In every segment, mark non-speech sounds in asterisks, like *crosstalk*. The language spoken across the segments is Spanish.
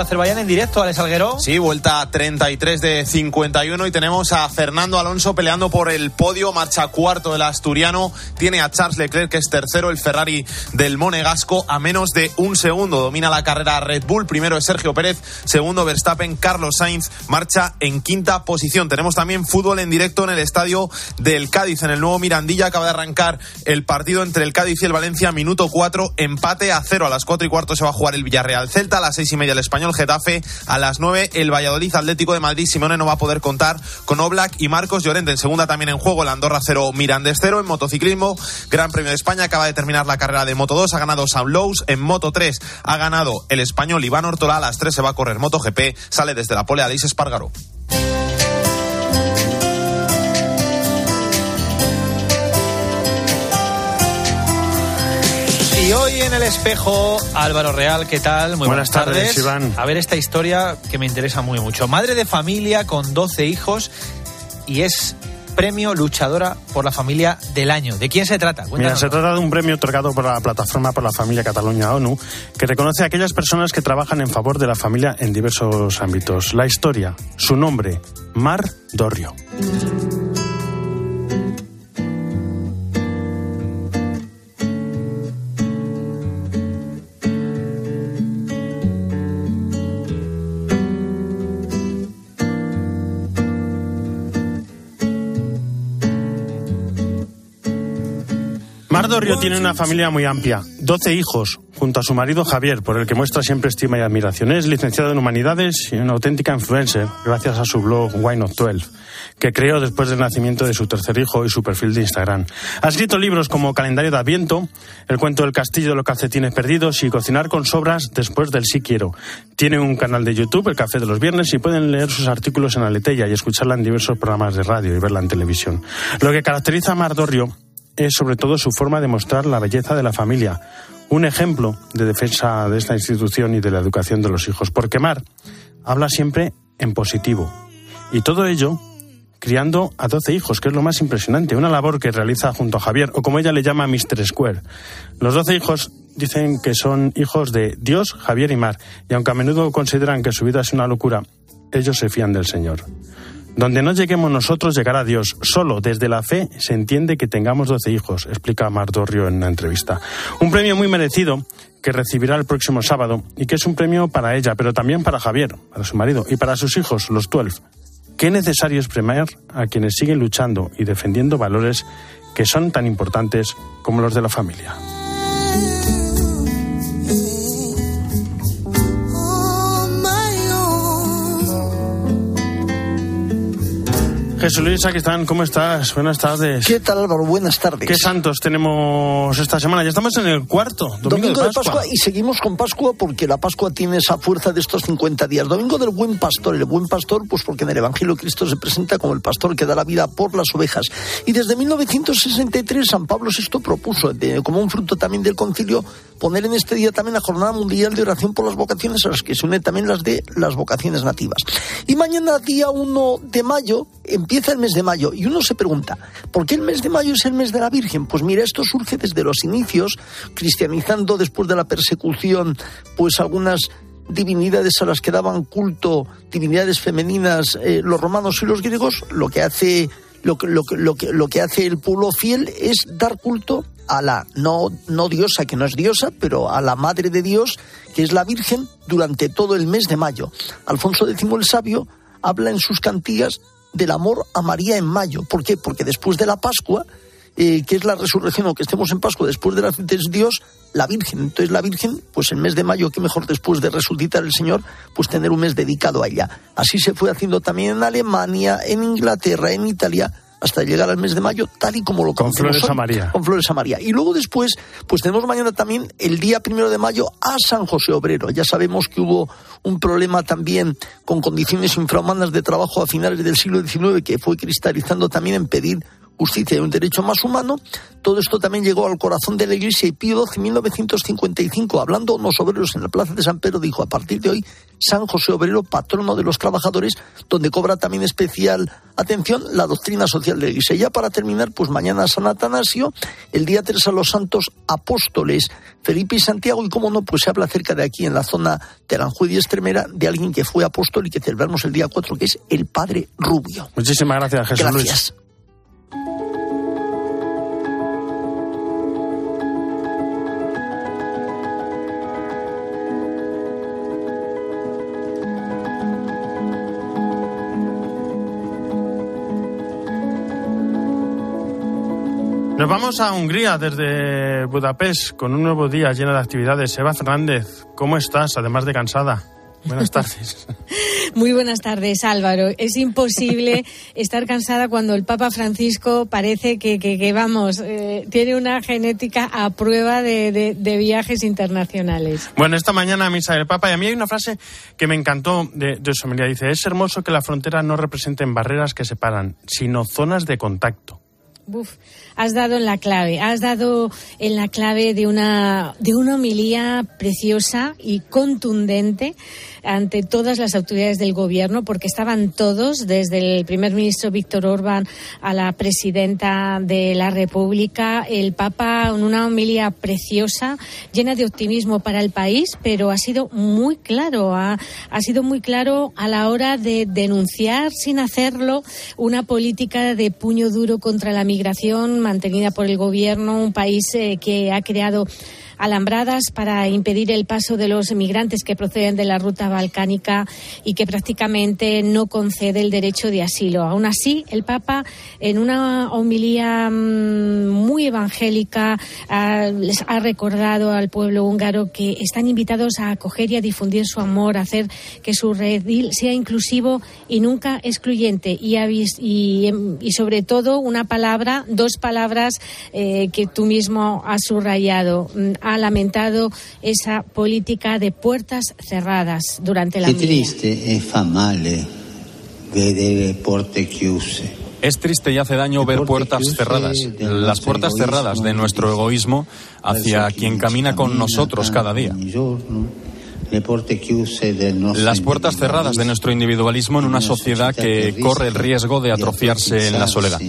Azerbaiyán en directo, Alex Alguero. Sí, vuelta 33 de 51 y tenemos a Fernando Alonso peleando por el podio, marcha cuarto del asturiano, tiene a Charles Leclerc que es tercero, el Ferrari del Monegasco a menos de un segundo, domina la carrera Red Bull, primero es Sergio Pérez, segundo Verstappen, Carlos Sainz. Marcha en quinta posición. Tenemos también fútbol en directo en el estadio del Cádiz, en el nuevo Mirandilla. Acaba de arrancar el partido entre el Cádiz y el Valencia, minuto cuatro, empate a cero, a las cuatro y cuarto se va a jugar el Villarreal Celta, a las seis y media el Español Getafe. A las 9 el Valladolid Atlético de Madrid. Simone no va a poder contar con Oblak y Marcos Llorente. En segunda también en juego el Andorra 0 Mirandés 0. En motociclismo, Gran Premio de España acaba de terminar la carrera de Moto 2. Ha ganado Sam Lowe's. En Moto 3 ha ganado el español Iván Ortola. A las 3 se va a correr Moto GP. Sale desde la pole Alice Espargaro. Y hoy en el espejo, Álvaro Real, ¿qué tal? Muy buenas, tardes, Iván. A ver esta historia que me interesa muy mucho. Madre de familia con 12 hijos y es premio luchadora por la familia del año. ¿De quién se trata? Mira, se trata de un premio otorgado por la plataforma por la familia Cataluña ONU que reconoce a aquellas personas que trabajan en favor de la familia en diversos ámbitos. La historia, su nombre, Mar Dorrio. Río tiene una familia muy amplia, 12 hijos, junto a su marido Javier, por el que muestra siempre estima y admiración. Es licenciado en Humanidades y una auténtica influencer, gracias a su blog Wine of 12, que creó después del nacimiento de su tercer hijo y su perfil de Instagram. Ha escrito libros como Calendario de Adviento, El cuento del castillo de los calcetines perdidos y Cocinar con sobras después del sí quiero. Tiene un canal de YouTube, El Café de los Viernes, y pueden leer sus artículos en Aleteya y escucharla en diversos programas de radio y verla en televisión. Lo que caracteriza a Mar Dorrio es sobre todo su forma de mostrar la belleza de la familia, un ejemplo de defensa de esta institución y de la educación de los hijos. Porque Mar habla siempre en positivo. Y todo ello criando a 12 hijos, que es lo más impresionante, una labor que realiza junto a Javier, o como ella le llama Mr. Square. Los 12 hijos dicen que son hijos de Dios, Javier y Mar, y aunque a menudo consideran que su vida es una locura, ellos se fían del Señor. Donde no lleguemos nosotros, llegará Dios. Solo desde la fe se entiende que tengamos doce hijos, explica Mar Dorrio en una entrevista. Un premio muy merecido que recibirá el próximo sábado y que es un premio para ella, pero también para Javier, para su marido y para sus hijos, los 12. Qué necesario es premiar a quienes siguen luchando y defendiendo valores que son tan importantes como los de la familia. Jesús Luis, aquí están. ¿Cómo estás? Buenas tardes. ¿Qué tal, Álvaro? Buenas tardes. ¿Qué santos tenemos esta semana? Ya estamos en el cuarto, domingo, de, Pascua. Y seguimos con Pascua porque la Pascua tiene esa fuerza de estos 50 días. Domingo del Buen Pastor. El Buen Pastor, pues porque en el Evangelio Cristo se presenta como el pastor que da la vida por las ovejas. Y desde 1963 San Pablo VI propuso, como un fruto también del concilio, poner en este día también la Jornada Mundial de Oración por las Vocaciones, a las que se unen también las de las vocaciones nativas. Y mañana, día 1 de mayo, empieza el mes de mayo y uno se pregunta, ¿por qué el mes de mayo es el mes de la Virgen? Pues mira, esto surge desde los inicios, cristianizando después de la persecución, pues algunas divinidades a las que daban culto, divinidades femeninas, eh, los romanos y los griegos, lo que hace lo, lo, lo, lo que hace el pueblo fiel es dar culto a la no, no diosa, que no es diosa, pero a la Madre de Dios, que es la Virgen, durante todo el mes de mayo. Alfonso X el Sabio habla en sus cantigas del amor a María en mayo. ¿Por qué? Porque después de la Pascua, eh, que es la resurrección, o que estemos en Pascua, después de la de Dios, la Virgen. Entonces la Virgen, pues el mes de mayo, que mejor después de resucitar el Señor, pues tener un mes dedicado a ella. Así se fue haciendo también en Alemania, en Inglaterra, en Italia, hasta llegar al mes de mayo, tal y como lo Con Flores a María. Con Flores a María. Y luego después, pues tenemos mañana también el día primero de mayo a San José Obrero. Ya sabemos que hubo un problema también con condiciones infrahumanas de trabajo a finales del siglo XIX que fue cristalizando también en pedir justicia y un derecho más humano. Todo esto también llegó al corazón de la Iglesia y Pío XII en 1955, hablando unos obreros en la Plaza de San Pedro, dijo, a partir de hoy, San José Obrero, patrono de los trabajadores, donde cobra también especial atención la doctrina social de la Iglesia. ya para terminar, pues mañana San Atanasio, el día 3 a los santos apóstoles, Felipe y Santiago, y cómo no, pues se habla acerca de aquí, en la zona de Aranjuez y Estremera, de alguien que fue apóstol y que celebramos el día 4, que es el Padre Rubio. Muchísimas gracias, Jesús Gracias. Vamos a Hungría desde Budapest con un nuevo día lleno de actividades. Eva Fernández, ¿cómo estás? Además de cansada. Buenas tardes. *laughs* Muy buenas tardes, Álvaro. Es imposible *laughs* estar cansada cuando el Papa Francisco parece que, que, vamos, eh, tiene una genética a prueba de, de, viajes internacionales. Bueno, esta mañana misa del Papa, y a mí hay una frase que me encantó de, de su. Dice, es hermoso que la frontera no representen barreras que separan, sino zonas de contacto. Has dado en la clave, has dado en la clave de una, de una homilía preciosa y contundente ante todas las autoridades del gobierno, porque estaban todos, desde el primer ministro Víctor Orbán a la presidenta de la República, el Papa en una homilía preciosa, llena de optimismo para el país, pero ha sido muy claro, ha, ha sido muy claro a la hora de denunciar sin hacerlo una política de puño duro contra la migración mantenida por el gobierno, un país eh, que ha creado alambradas para impedir el paso de los emigrantes que proceden de la ruta balcánica y que prácticamente no concede el derecho de asilo. Aún así, el Papa, en una homilía mm, muy evangélica, les ha recordado al pueblo húngaro que están invitados a acoger y a difundir su amor, a hacer que su redil sea inclusivo y nunca excluyente. Y, y, sobre todo, una palabra, dos palabras eh, que tú mismo has subrayado mm, ha lamentado esa política de puertas cerradas durante la Qué triste e fa male vedere porte chiuse. Es triste y hace daño ver puertas cerradas, las puertas cerradas de nuestro egoísmo hacia quien camina con nosotros cada día. Las puertas cerradas de nuestro individualismo en una sociedad que corre el riesgo de atrofiarse en la soledad.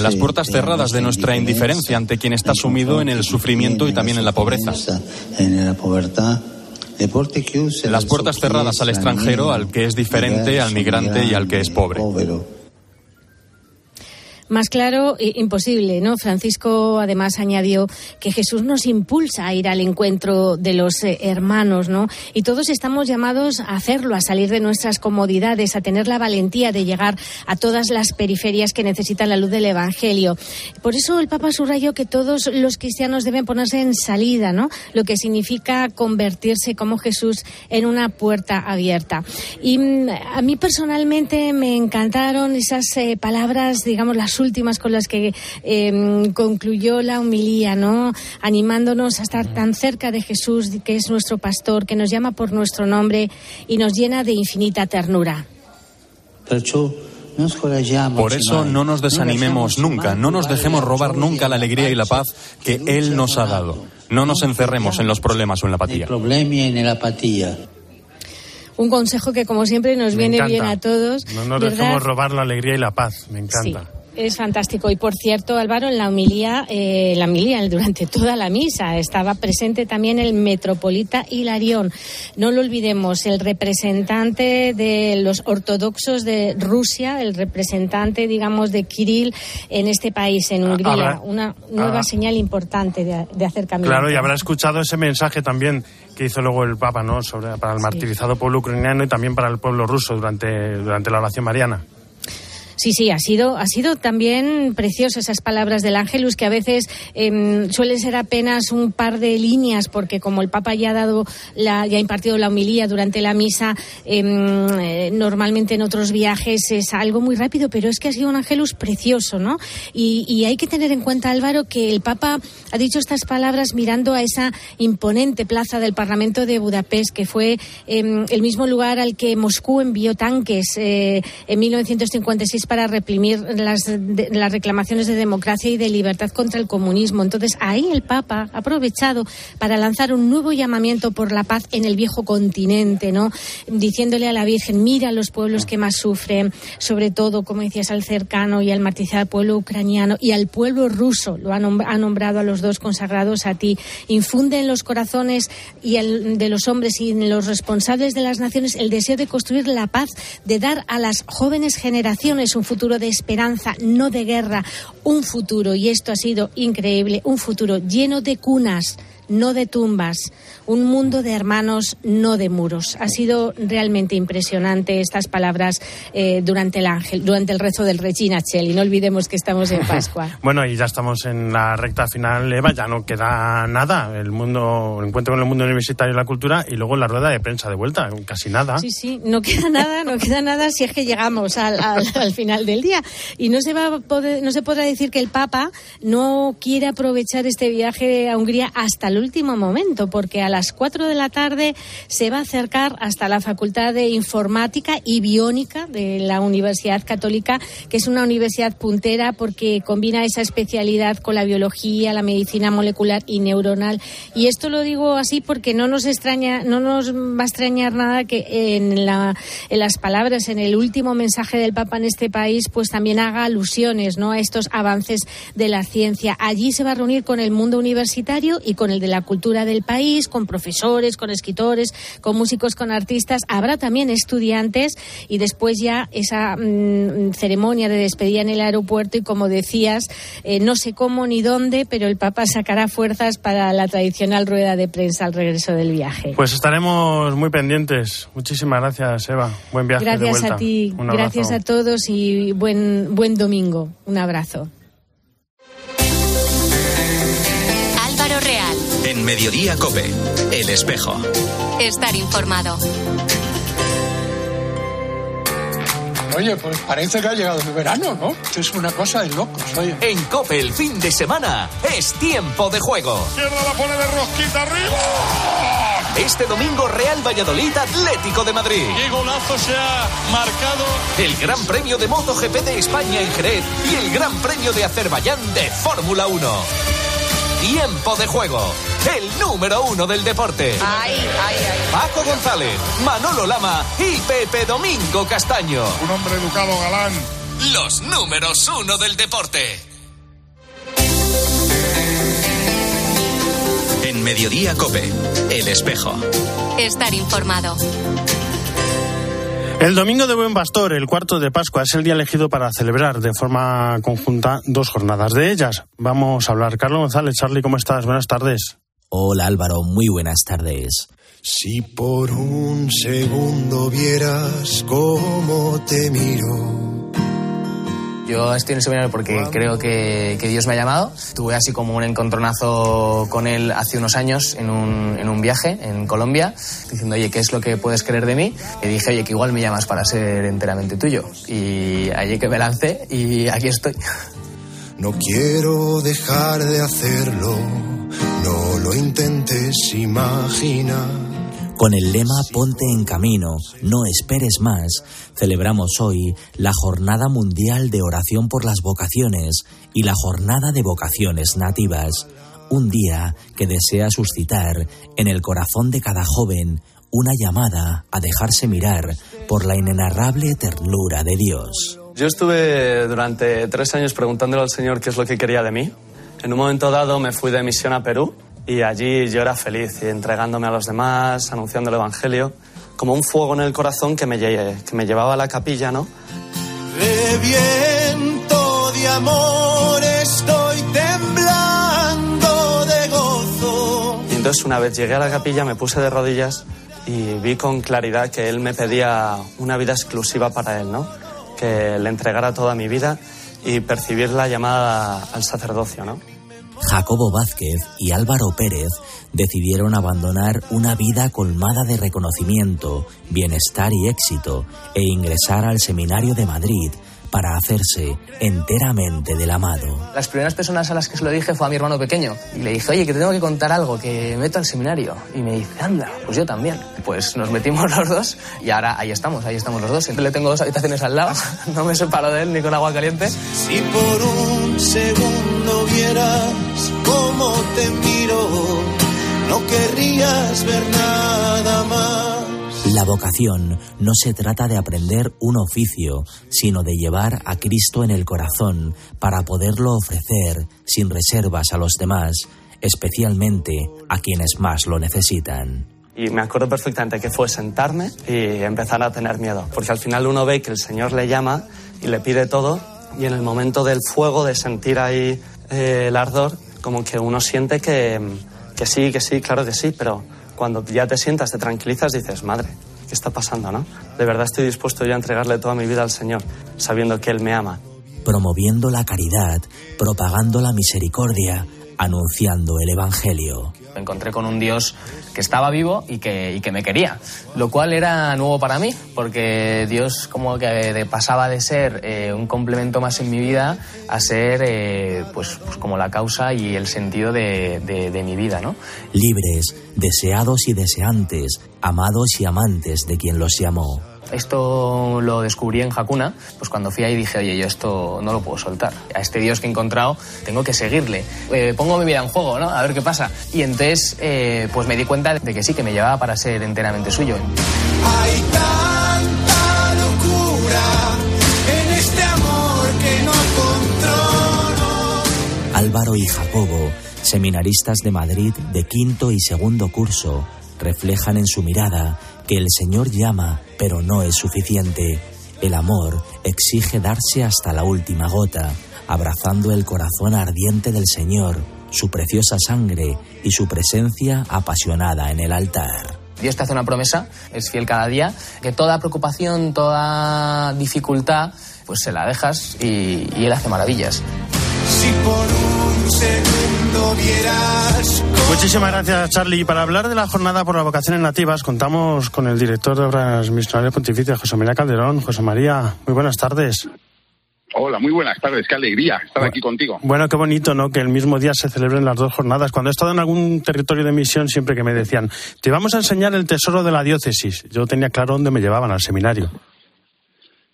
Las puertas cerradas de nuestra indiferencia ante quien está sumido en el sufrimiento y también en la pobreza. Las puertas cerradas al extranjero, al que es diferente, al migrante y al que es pobre. Más claro, imposible, ¿no? Francisco además añadió que Jesús nos impulsa a ir al encuentro de los eh, hermanos, ¿no? Y todos estamos llamados a hacerlo, a salir de nuestras comodidades, a tener la valentía de llegar a todas las periferias que necesitan la luz del Evangelio. Por eso el Papa subrayó que todos los cristianos deben ponerse en salida, ¿no? Lo que significa convertirse como Jesús en una puerta abierta. Y mm, a mí personalmente me encantaron esas eh, palabras, digamos, las últimas con las que em, concluyó la humilía, ¿no? Animándonos a estar tan cerca de Jesús, que es nuestro pastor, que nos llama por nuestro nombre y nos llena de infinita ternura. Por eso no nos desanimemos nunca, no nos dejemos robar nunca la alegría y la paz que Él nos ha dado. No nos encerremos en los problemas o en la apatía. Un consejo que, como siempre, nos viene bien a todos. No nos dejemos robar la alegría y la paz. Me encanta. Es fantástico. Y por cierto, Álvaro, en la homilía, eh, la homilía durante toda la misa estaba presente también el metropolita Hilarión. No lo olvidemos, el representante de los ortodoxos de Rusia, el representante, digamos, de Kirill en este país, en ah, Hungría. Una nueva señal importante de, acercamiento. Claro, y habrá escuchado ese mensaje también que hizo luego el Papa, ¿no? Sobre, para el martirizado pueblo ucraniano y también para el pueblo ruso durante, durante la oración mariana. Sí, sí, ha sido, ha sido también precioso esas palabras del Ángelus, que a veces eh, suelen ser apenas un par de líneas, porque como el Papa ya ha dado, la, ya ha impartido la homilía durante la misa, em, eh, normalmente en otros viajes es algo muy rápido, pero es que ha sido un Ángelus precioso, ¿no? Y, hay que tener en cuenta, Álvaro, que el Papa ha dicho estas palabras mirando a esa imponente plaza del Parlamento de Budapest, que fue em, el mismo lugar al que Moscú envió tanques eh, en 1956 para reprimir las, reclamaciones de democracia y de libertad contra el comunismo. Entonces, ahí el Papa ha aprovechado para lanzar un nuevo llamamiento por la paz en el viejo continente, ¿no? Diciéndole a la Virgen, mira a los pueblos que más sufren, sobre todo, como decías, al cercano y al martirizado pueblo ucraniano y al pueblo ruso. Lo ha, nombrado a los dos consagrados a ti. Infunde en los corazones y el, de los hombres y en los responsables de las naciones el deseo de construir la paz, de dar a las jóvenes generaciones un futuro de esperanza, no de guerra, un futuro, y esto ha sido increíble, un futuro lleno de cunas no de tumbas, un mundo de hermanos, no de muros. Ha sido realmente impresionante estas palabras eh, durante el ángel, durante el rezo del Regina Cheli. No olvidemos que estamos en Pascua. *laughs* bueno, y ya estamos en la recta final, Eva, ya no queda nada. El mundo, el encuentro con el mundo universitario y la cultura y luego la rueda de prensa de vuelta, casi nada. Sí, sí, no queda nada, no queda nada si es que llegamos al, al, final del día. Y no se va a poder, no se podrá decir que el Papa no quiere aprovechar este viaje a Hungría hasta el último momento, porque a las 4 de la tarde se va a acercar hasta la Facultad de Informática y Biónica de la Universidad Católica, que es una universidad puntera porque combina esa especialidad con la biología, la medicina molecular y neuronal. Y esto lo digo así porque no nos extraña, no nos va a extrañar nada que en, la, en las palabras, en el último mensaje del Papa en este país, pues también haga alusiones ¿no? a estos avances de la ciencia. Allí se va a reunir con el mundo universitario y con el de la cultura del país, con profesores, con escritores, con músicos, con artistas. Habrá también estudiantes y después ya esa mm, ceremonia de despedida en el aeropuerto y como decías, eh, no sé cómo ni dónde, pero el Papa sacará fuerzas para la tradicional rueda de prensa al regreso del viaje. Pues estaremos muy pendientes. Muchísimas gracias, Eva. Buen viaje. Gracias a ti. Gracias a todos y buen, buen domingo. Un abrazo. En Mediodía Cope, El Espejo. Estar informado. Oye, pues parece que ha llegado el verano, ¿no? Esto es una cosa de locos, oye. En Cope el fin de semana es tiempo de juego. Mierda la pone de rosquita arriba. Este domingo Real Valladolid Atlético de Madrid. ¡Qué golazo se ha marcado! El Gran Premio de MotoGP de España en Jerez y el Gran Premio de Azerbaiyán de Fórmula 1. Tiempo de juego. El número uno del deporte. Ay, ay, ay. Paco González, Manolo Lama y Pepe Domingo Castaño. Un hombre educado galán. Los números uno del deporte. En Mediodía Cope, El Espejo. Estar informado. El domingo de Buen Pastor, el cuarto de Pascua, es el día elegido para celebrar de forma conjunta dos jornadas de ellas. Vamos a hablar. Carlos González, Charlie, ¿cómo estás? Buenas tardes. Hola Álvaro, muy buenas tardes. Si por un segundo vieras cómo te miro yo estoy en el seminario porque creo que, Dios me ha llamado. Tuve así como un encontronazo con él hace unos años en un, en un viaje en Colombia, diciendo, oye, ¿qué es lo que puedes creer de mí? Y dije, oye, que igual me llamas para ser enteramente tuyo. Y allí que me lancé y aquí estoy. No quiero dejar de hacerlo, no lo intentes, imagina con el lema Ponte en camino, no esperes más, celebramos hoy la Jornada Mundial de Oración por las Vocaciones y la Jornada de Vocaciones Nativas, un día que desea suscitar en el corazón de cada joven una llamada a dejarse mirar por la inenarrable ternura de Dios. Yo estuve durante tres años preguntándole al Señor qué es lo que quería de mí. En un momento dado me fui de misión a Perú y allí yo era feliz, entregándome a los demás, anunciando el Evangelio, como un fuego en el corazón que me, que me llevaba a la capilla, ¿no? viento de amor, estoy temblando de gozo. Y entonces una vez llegué a la capilla me puse de rodillas y vi con claridad que él me pedía una vida exclusiva para él, ¿no? Que le entregara toda mi vida y percibir la llamada al sacerdocio, ¿no? Jacobo Vázquez y Álvaro Pérez decidieron abandonar una vida colmada de reconocimiento, bienestar y éxito e ingresar al Seminario de Madrid para hacerse enteramente del amado. Las primeras personas a las que se lo dije fue a mi hermano pequeño. Y le dije, oye, que te tengo que contar algo, que meto al seminario. Y me dice, anda, pues yo también. Pues nos metimos los dos y ahora ahí estamos, ahí estamos los dos. Siempre le tengo dos habitaciones al lado, *laughs* no me separo de él ni con agua caliente. Si por un segundo vieras cómo te miro, no querrías ver nada más. La vocación no se trata de aprender un oficio, sino de llevar a Cristo en el corazón para poderlo ofrecer sin reservas a los demás, especialmente a quienes más lo necesitan. Y me acuerdo perfectamente que fue sentarme y empezar a tener miedo, porque al final uno ve que el Señor le llama y le pide todo, y en el momento del fuego, de sentir ahí eh, el ardor, como que uno siente que, que sí, que sí, claro que sí, pero cuando ya te sientas, te tranquilizas, dices, madre, ¿qué está pasando, no? De verdad estoy dispuesto yo a entregarle toda mi vida al Señor, sabiendo que Él me ama. Promoviendo la caridad, propagando la misericordia, anunciando el Evangelio. Me encontré con un Dios que estaba vivo y que, que me quería, lo cual era nuevo para mí, porque Dios como que pasaba de ser eh, un complemento más en mi vida a ser eh, pues, pues como la causa y el sentido de, de- de mi vida, ¿no? Libres, deseados y deseantes, amados y amantes de quien los llamó. Esto lo descubrí en Hakuna, pues cuando fui ahí dije, oye, yo esto no lo puedo soltar. A este Dios que he encontrado tengo que seguirle. Eh, pongo mi vida en juego, ¿no? A ver qué pasa. Y entonces, eh, pues me di cuenta de que sí, que me llevaba para ser enteramente suyo. Hay tanta locura en este amor que no controlo. Álvaro y Jacobo, seminaristas de Madrid de quinto y segundo curso, reflejan en su mirada que el Señor llama, pero no es suficiente. El amor exige darse hasta la última gota, abrazando el corazón ardiente del Señor, su preciosa sangre y su presencia apasionada en el altar. Dios te hace una promesa, es fiel cada día, que toda preocupación, toda dificultad, pues se la dejas y, y Él hace maravillas. Si por un vieras Muchísimas gracias, Charlie. Y para hablar de la jornada por las vocaciones nativas, contamos con el director de Obras Misionales Pontificias, José María Calderón. José María, muy buenas tardes. Hola, muy buenas tardes, qué alegría estar aquí contigo. Bueno, qué bonito, ¿no? Que el mismo día se celebren las dos jornadas. Cuando he estado en algún territorio de misión, siempre que me decían, te vamos a enseñar el tesoro de la diócesis. Yo tenía claro dónde me llevaban, al seminario.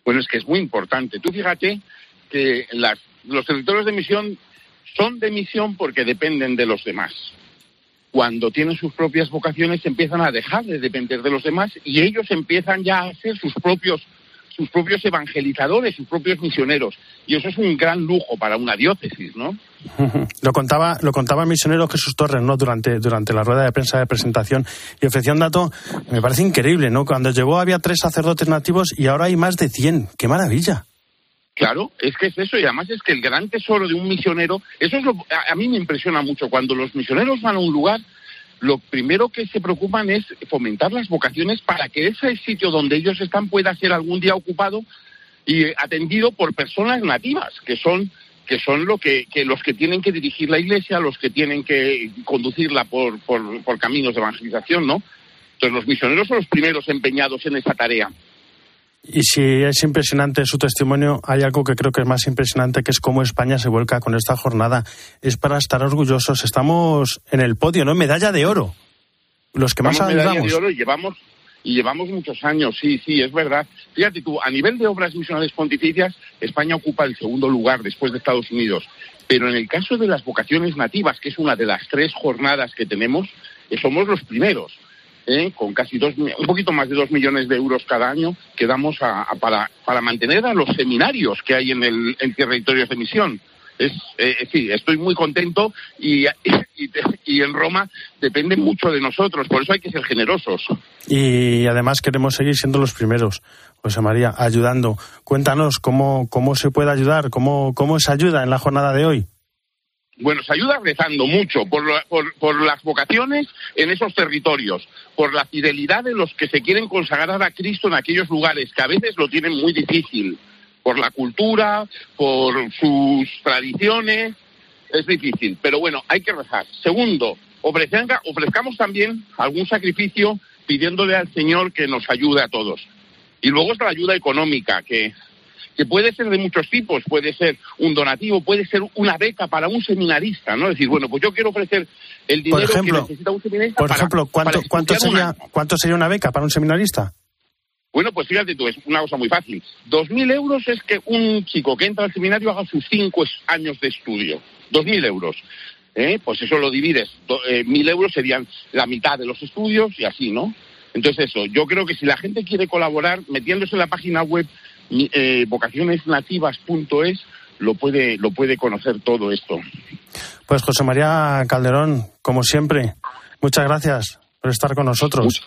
Bueno, es que es muy importante. Tú fíjate que las- los territorios de misión son de misión porque dependen de los demás. Cuando tienen sus propias vocaciones empiezan a dejar de depender de los demás y ellos empiezan ya a ser sus propios sus propios evangelizadores, sus propios misioneros. Y eso es un gran lujo para una diócesis, ¿no? *laughs* Lo contaba, lo contaba el misionero Jesús Torres, ¿no? Durante, durante la rueda de prensa de presentación y ofrecía un dato, me parece increíble, ¿no? Cuando llegó había tres sacerdotes nativos y ahora hay más de 100. ¡Qué maravilla! Claro, es que es eso, y además es que el gran tesoro de un misionero, eso es lo, a, mí me impresiona mucho, cuando los misioneros van a un lugar, lo primero que se preocupan es fomentar las vocaciones para que ese sitio donde ellos están pueda ser algún día ocupado y atendido por personas nativas, que son que son lo que, que los que tienen que dirigir la iglesia, los que tienen que conducirla por, por, por caminos de evangelización, ¿no? Entonces los misioneros son los primeros empeñados en esa tarea. Y si es impresionante su testimonio, hay algo que creo que es más impresionante, que es cómo España se vuelca con esta jornada. Es para estar orgullosos. Estamos en el podio, ¿no? Medalla de oro. Los que más Llevamos medalla de oro y llevamos y llevamos muchos años, sí, sí, es verdad. Fíjate tú, a nivel de obras misionales pontificias, España ocupa el segundo lugar después de Estados Unidos. Pero en el caso de las vocaciones nativas, que es una de las tres jornadas que tenemos, eh, somos los primeros. ¿Eh? con casi dos, un poquito más de dos millones de euros cada año que damos a- para, para mantener a los seminarios que hay en, el, en territorios de misión. Es, eh, sí, estoy muy contento y, *laughs* y, y en Roma depende mucho de nosotros, por eso hay que ser generosos. Y además queremos seguir siendo los primeros. José María, ayudando. Cuéntanos cómo, cómo se puede ayudar, cómo, cómo se ayuda en la jornada de hoy. Bueno, se ayuda rezando mucho por, la- por, por las vocaciones en esos territorios, por la fidelidad de los que se quieren consagrar a Cristo en aquellos lugares que a veces lo tienen muy difícil, por la cultura, por sus tradiciones, es difícil, pero bueno, hay que rezar. Segundo, ofrezca- ofrezcamos también algún sacrificio pidiéndole al Señor que nos ayude a todos. Y luego está la ayuda económica, que que puede ser de muchos tipos, puede ser un donativo, puede ser una beca para un seminarista, ¿no? Es decir, bueno, pues yo quiero ofrecer el dinero ejemplo, que necesita un seminarista Por para- ejemplo, ¿cuánto, para cuánto, sería. ¿cuánto sería una beca para un seminarista? Bueno, pues fíjate tú, es una cosa muy fácil. Dos mil euros es que un chico que entra al seminario haga sus cinco años de estudio. Dos mil euros. ¿Eh? Pues eso lo divides. Eh, mil euros serían la mitad de los estudios y así, ¿no? Entonces eso, yo creo que si la gente quiere colaborar, metiéndose en la página web eh, vocacionesnativas.es, lo puede, lo puede conocer todo esto. Pues José María Calderón, como siempre, muchas gracias por estar con nosotros.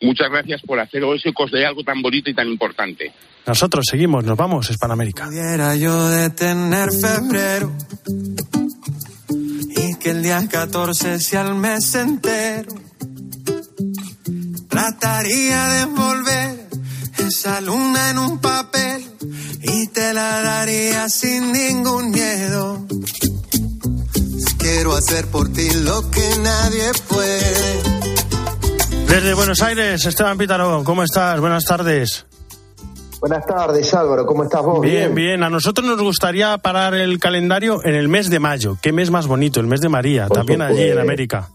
Muchas gracias por hacer hoy ese de algo tan bonito y tan importante. Nosotros seguimos, nos vamos, Hispanoamérica. Pudiera yo detener febrero y que el día 14 sea el mes entero. Trataría de envolver esa luna en un papel y te la daría sin ningún miedo. Quiero hacer por ti lo que nadie puede. Desde Buenos Aires, Esteban Pítaro, ¿cómo estás? Buenas tardes. Buenas tardes, Álvaro. ¿Cómo estás vos? Bien, bien. A nosotros nos gustaría parar el calendario en el mes de mayo. ¿Qué mes más bonito? El mes de María, Por también allí en. América.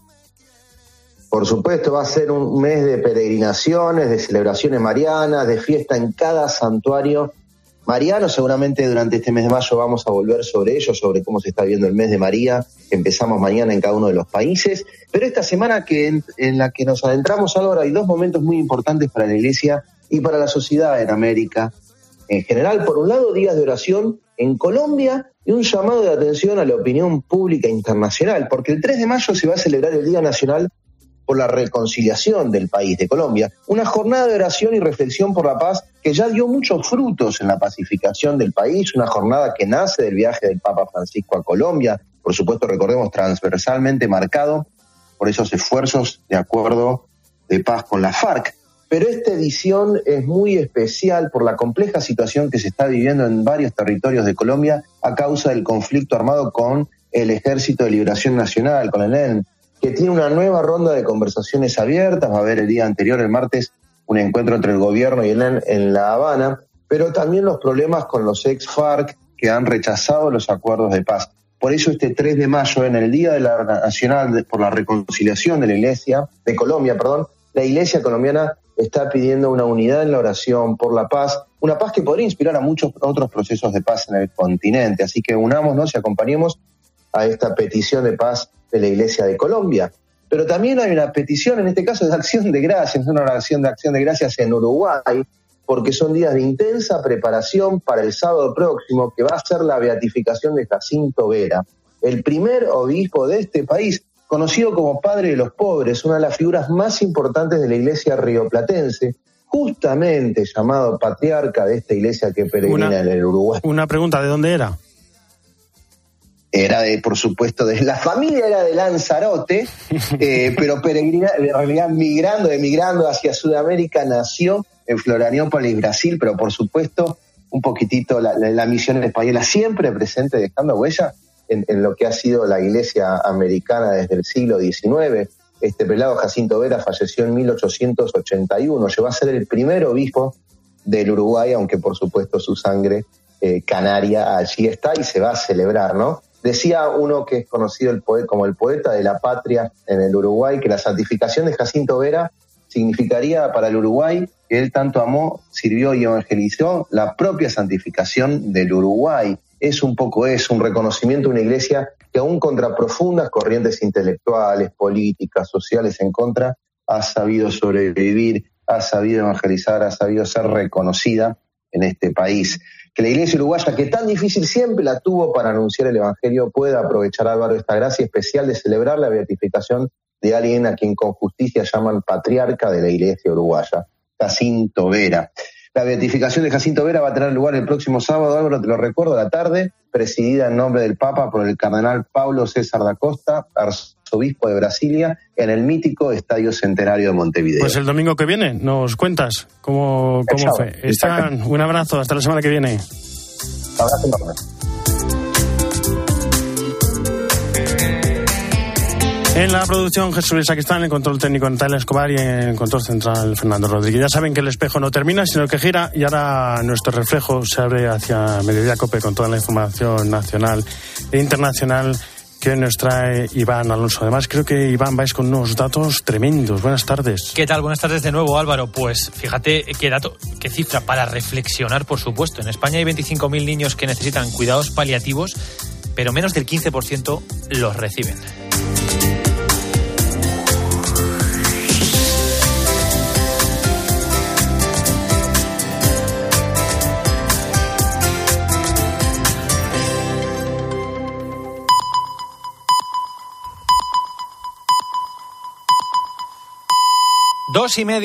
Por supuesto, va a ser un mes de peregrinaciones, de celebraciones marianas, de fiesta en cada santuario mariano. Seguramente durante este mes de mayo vamos a volver sobre ello, sobre cómo se está viendo el mes de María, empezamos mañana en cada uno de los países. Pero esta semana que en, la que nos adentramos, Álvaro, hay dos momentos muy importantes para la Iglesia y para la sociedad en América en general. Por un lado, días de oración en Colombia y un llamado de atención a la opinión pública internacional, porque el 3 de mayo se va a celebrar el Día Nacional por la reconciliación del país de Colombia, una jornada de oración y reflexión por la paz que ya dio muchos frutos en la pacificación del país, una jornada que nace del viaje del Papa Francisco a Colombia, por supuesto recordemos transversalmente marcado por esos esfuerzos de acuerdo de paz con la FARC. Pero esta edición es muy especial por la compleja situación que se está viviendo en varios territorios de Colombia a causa del conflicto armado con el Ejército de Liberación Nacional, con el ELN, que tiene una nueva ronda de conversaciones abiertas. Va a haber el día anterior, el martes, un encuentro entre el gobierno y el ELN en La Habana, pero también los problemas con los ex-FARC que han rechazado los acuerdos de paz. Por eso este 3 de mayo, en el Día de la Nacional por la Reconciliación de la Iglesia, de Colombia, perdón, la Iglesia colombiana está pidiendo una unidad en la oración por la paz, una paz que podría inspirar a muchos otros procesos de paz en el continente. Así que unámonos y acompañemos a esta petición de paz de la Iglesia de Colombia. Pero también hay una petición, en este caso de acción de gracias, una oración de acción de gracias en Uruguay, porque son días de intensa preparación para el sábado próximo, que va a ser la beatificación de Jacinto Vera, el primer obispo de este país, conocido como Padre de los Pobres, una de las figuras más importantes de la iglesia rioplatense, justamente llamado patriarca de esta iglesia que peregrina Una- en el Uruguay. Una pregunta, ¿de dónde era? Era de, por supuesto, de la familia era de Lanzarote, *laughs* eh, pero peregrina, en realidad migrando, emigrando hacia Sudamérica, nació en Florianópolis, Brasil, pero por supuesto, un poquitito la, la- la misión española siempre presente, dejando huella en, en lo que ha sido la iglesia americana desde el siglo XIX. Este prelado Jacinto Vera falleció en 1881, llegó a ser el primer obispo del Uruguay, aunque por supuesto su sangre eh, canaria allí está y se va a celebrar, ¿no? Decía uno que es conocido como el poeta de la patria en el Uruguay, que la santificación de Jacinto Vera significaría para el Uruguay que él tanto amó, sirvió y evangelizó la propia santificación del Uruguay. Es un poco eso, un reconocimiento de una iglesia que aún contra profundas corrientes intelectuales, políticas, sociales en contra, ha sabido sobrevivir, ha sabido evangelizar, ha sabido ser reconocida en este país. Que la iglesia uruguaya, que tan difícil siempre la tuvo para anunciar el Evangelio, pueda aprovechar, Álvaro, esta gracia especial de celebrar la beatificación de alguien a quien con justicia llaman patriarca de la iglesia uruguaya, Jacinto Vera. La beatificación de Jacinto Vera va a tener lugar el próximo sábado, Álvaro, te lo recuerdo, a la tarde, presidida en nombre del Papa por el cardenal Pablo César da Costa, arzobispo de Brasilia, en el mítico Estadio Centenario de Montevideo. Pues el domingo que viene nos cuentas cómo, cómo fue. Esteban, un abrazo, hasta la semana que viene. Abrazo enorme. En la producción Jesús Luis Sacristán, en el control técnico Natalia Escobar y en control central Fernando Rodríguez. Ya saben que el espejo no termina, sino que gira y ahora nuestro reflejo se abre hacia Mediodía Cope con toda la información nacional e internacional que nos trae Iván Alonso. Además, creo que Iván vais con unos datos tremendos. Buenas tardes. ¿Qué tal? Buenas tardes de nuevo, Álvaro. Pues fíjate qué dato, qué cifra para reflexionar, por supuesto. En España hay 25.000 niños que necesitan cuidados paliativos, pero menos del 15% los reciben. Dos y media.